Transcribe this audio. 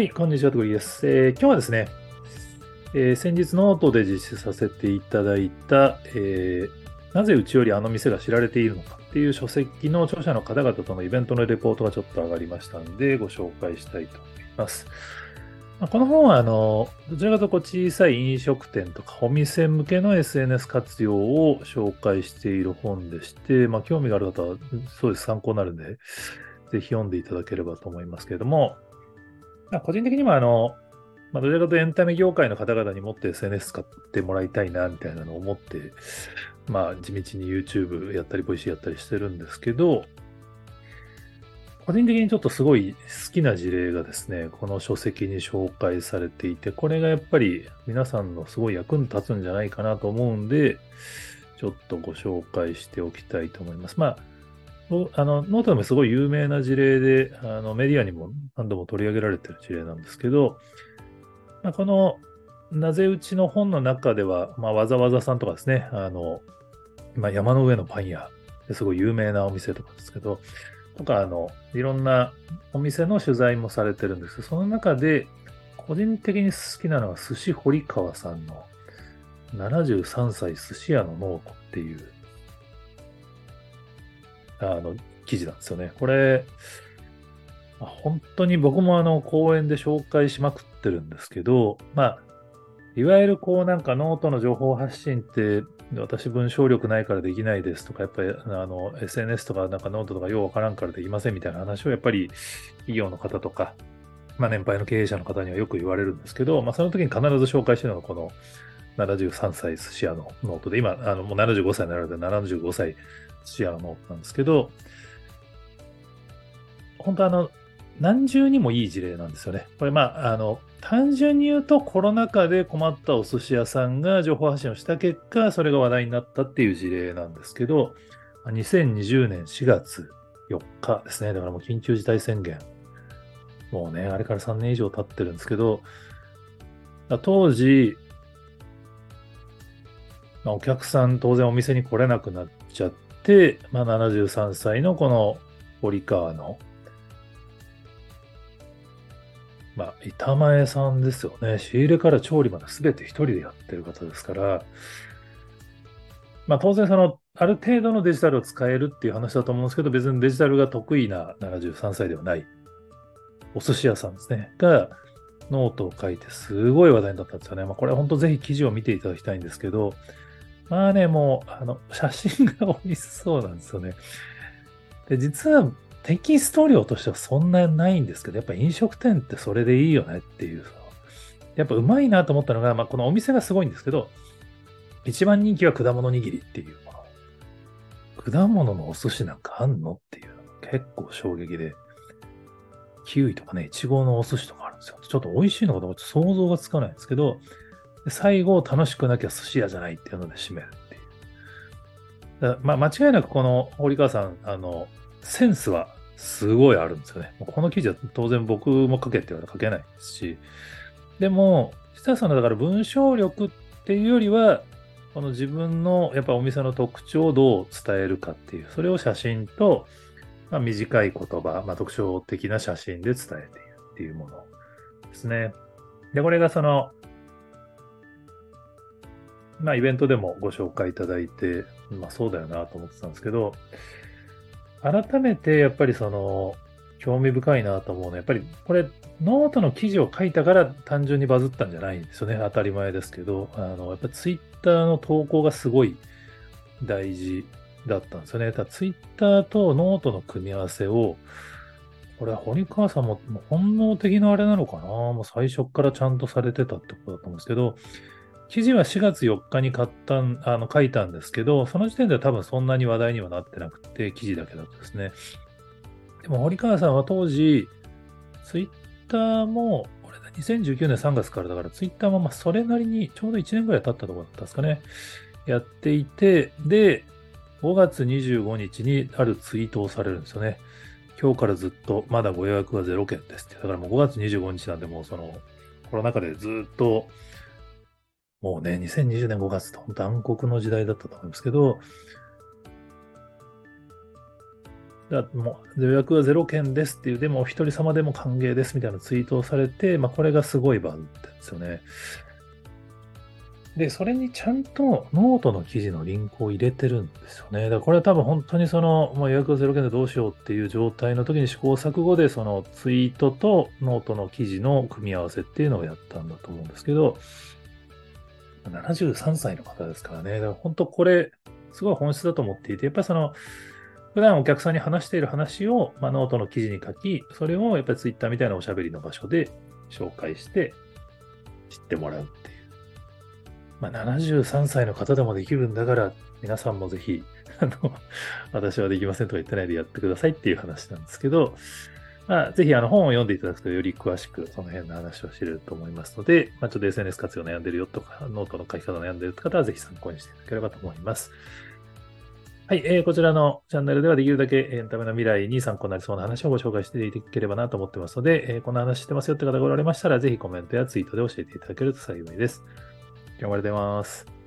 はい、こんにちは、とくりです。えー今日はですね、えー先日ノートで実施させていただいた、えーなぜうちよりあの店が知られているのかっていう書籍の著者の方々とのイベントのレポートがちょっと上がりましたので、ご紹介したいと思います。まこの本は、あの、どちらかというと小さい飲食店とかお店向けの SNS 活用を紹介している本でして、まあ、興味がある方は、そうです、参考になるんで、ぜひ読んでいただければと思いますけれども、個人的には、あの、まあ、どちらかというとエンタメ業界の方々にもっと SNS 使ってもらいたいな、みたいなのを思って、まあ、地道に YouTube やったり、 Voicy やったりしてるんですけど、個人的にちょっとすごい好きな事例がですね、この書籍に紹介されていて、これがやっぱり皆さんのすごい役に立つんじゃないかなと思うんで、ちょっとご紹介しておきたいと思います。まあ、あのノートでもすごい有名な事例で、あのメディアにも何度も取り上げられてる事例なんですけど、まあ、このなぜうちの本の中では、まあ、わざわざさんとかですね、あの、まあ、山の上のパン屋ですごい有名なお店とかですけど、とか、あの、いろんなお店の取材もされてるんです。けど、その中で、個人的に好きなのは寿司堀川さんの73歳寿司屋のノートっていう、あの、記事なんですよね。これ、本当に僕もあの、講演で紹介しまくってるんですけど、まあ、いわゆるこうなんかノートの情報発信って、私文章力ないからできないですとか、やっぱりあの SNS とかなんかノートとかようわからんからできませんみたいな話をやっぱり企業の方とか、まあ年配の経営者の方にはよく言われるんですけど、まあその時に必ず紹介してるのがこの73歳寿司屋のノートで、今、あのもう75歳になられて75歳寿司屋のノートなんですけど、本当あの、何重にもいい事例なんですよね。これまあ、あの、単純に言うとコロナ禍で困ったお寿司屋さんが情報発信をした結果、それが話題になったっていう事例なんですけど、2020年4月4日ですね。だからもう緊急事態宣言。もうね、あれから3年以上経ってるんですけど、当時、まあ、お客さん当然お店に来れなくなっちゃって、まあ、73歳のこの堀川のまあ、板前さんですよね。仕入れから調理まで全て一人でやってる方ですから、まあ当然その、ある程度のデジタルを使えるっていう話だと思うんですけど、別にデジタルが得意な73歳ではないお寿司屋さんですね。が、ノートを書いてすごい話題になったんですよね。まあこれ本当ぜひ記事を見ていただきたいんですけど、まあね、もう、あの、写真が美味しそうなんですよね。で、実はテキスト量としてはそんなないんですけど、やっぱ飲食店ってそれでいいよねっていうさ、やっぱうまいなと思ったのが、まあ、このお店がすごいんですけど、一番人気は果物握りっていうもの。果物のお寿司なんかあんのっていう結構衝撃で、キウイとかね、イチゴのお寿司とかあるんですよ。ちょっと美味しいのかどうか想像がつかないんですけど、で最後楽しくなきゃ寿司屋じゃないっていうので締めるっていう。まあ間違いなくこの堀川さん、あの、センスはすごいあるんですよね。この記事は当然僕も書けって言われたら書けないですし、でも、実はそのだから文章力っていうよりは、この自分のやっぱお店の特徴をどう伝えるかっていう、それを写真と、まあ、短い言葉、まあ、特徴的な写真で伝えているっていうものですね。で、これがその、まあ、イベントでもご紹介いただいて、まあ、そうだよなと思ってたんですけど、改めてやっぱりその、興味深いなと思うのは、やっぱりこれ、ノートの記事を書いたから単純にバズったんじゃないんですよね。当たり前ですけど、あの、やっぱツイッターの投稿がすごい大事だったんですよね。ただツイッターとノートの組み合わせを、これは堀川さんも本能的なあれなのかな？もう最初からちゃんとされてたってことだと思うんですけど、記事は4月4日に買った、あの、書いたんですけど、その時点では多分そんなに話題にはなってなくて、記事だけだとですね。でも、堀川さんは当時、ツイッターも、これだ、2019年3月からだから、ツイッターもまあそれなりにちょうど1年ぐらい経ったところだったんですかね。やっていて、で、5月25日にあるツイートをされるんですよね。今日からずっとまだご予約が0件ですって。だからもう5月25日なんで、もうその、コロナ禍でずっと、もうね、2020年5月って本当暗黒の時代だったと思うんですけど、もう予約は0件ですっていう、でもお一人様でも歓迎ですみたいなツイートをされて、まあ、これがすごいバズってんですよね。で、それにちゃんとノートの記事のリンクを入れてるんですよね。だからこれは多分本当にその、もう予約0件でどうしようっていう状態の時に試行錯誤でそのツイートとノートの記事の組み合わせっていうのをやったんだと思うんですけど、73歳の方ですからね。だから本当これ、すごい本質だと思っていて、やっぱりその、普段お客さんに話している話を、まあ、ノートの記事に書き、それをやっぱりツイッターみたいなおしゃべりの場所で紹介して知ってもらうっていう。まあ、73歳の方でもできるんだから、皆さんもぜひ、あの、私はできませんとか言ってないでやってくださいっていう話なんですけど、まあ、ぜひあの本を読んでいただくとより詳しくその辺の話を知れると思いますので、まあ、ちょっと SNS 活用悩んでるよとか、ノートの書き方悩んでるって方はぜひ参考にしていただければと思います。はい、えー、こちらのチャンネルではできるだけエンタメの未来に参考になりそうな話をご紹介していただければなと思ってますので、えー、こんな話してますよって方がおられましたら、ぜひコメントやツイートで教えていただけると幸いです。今日もありがとうございます。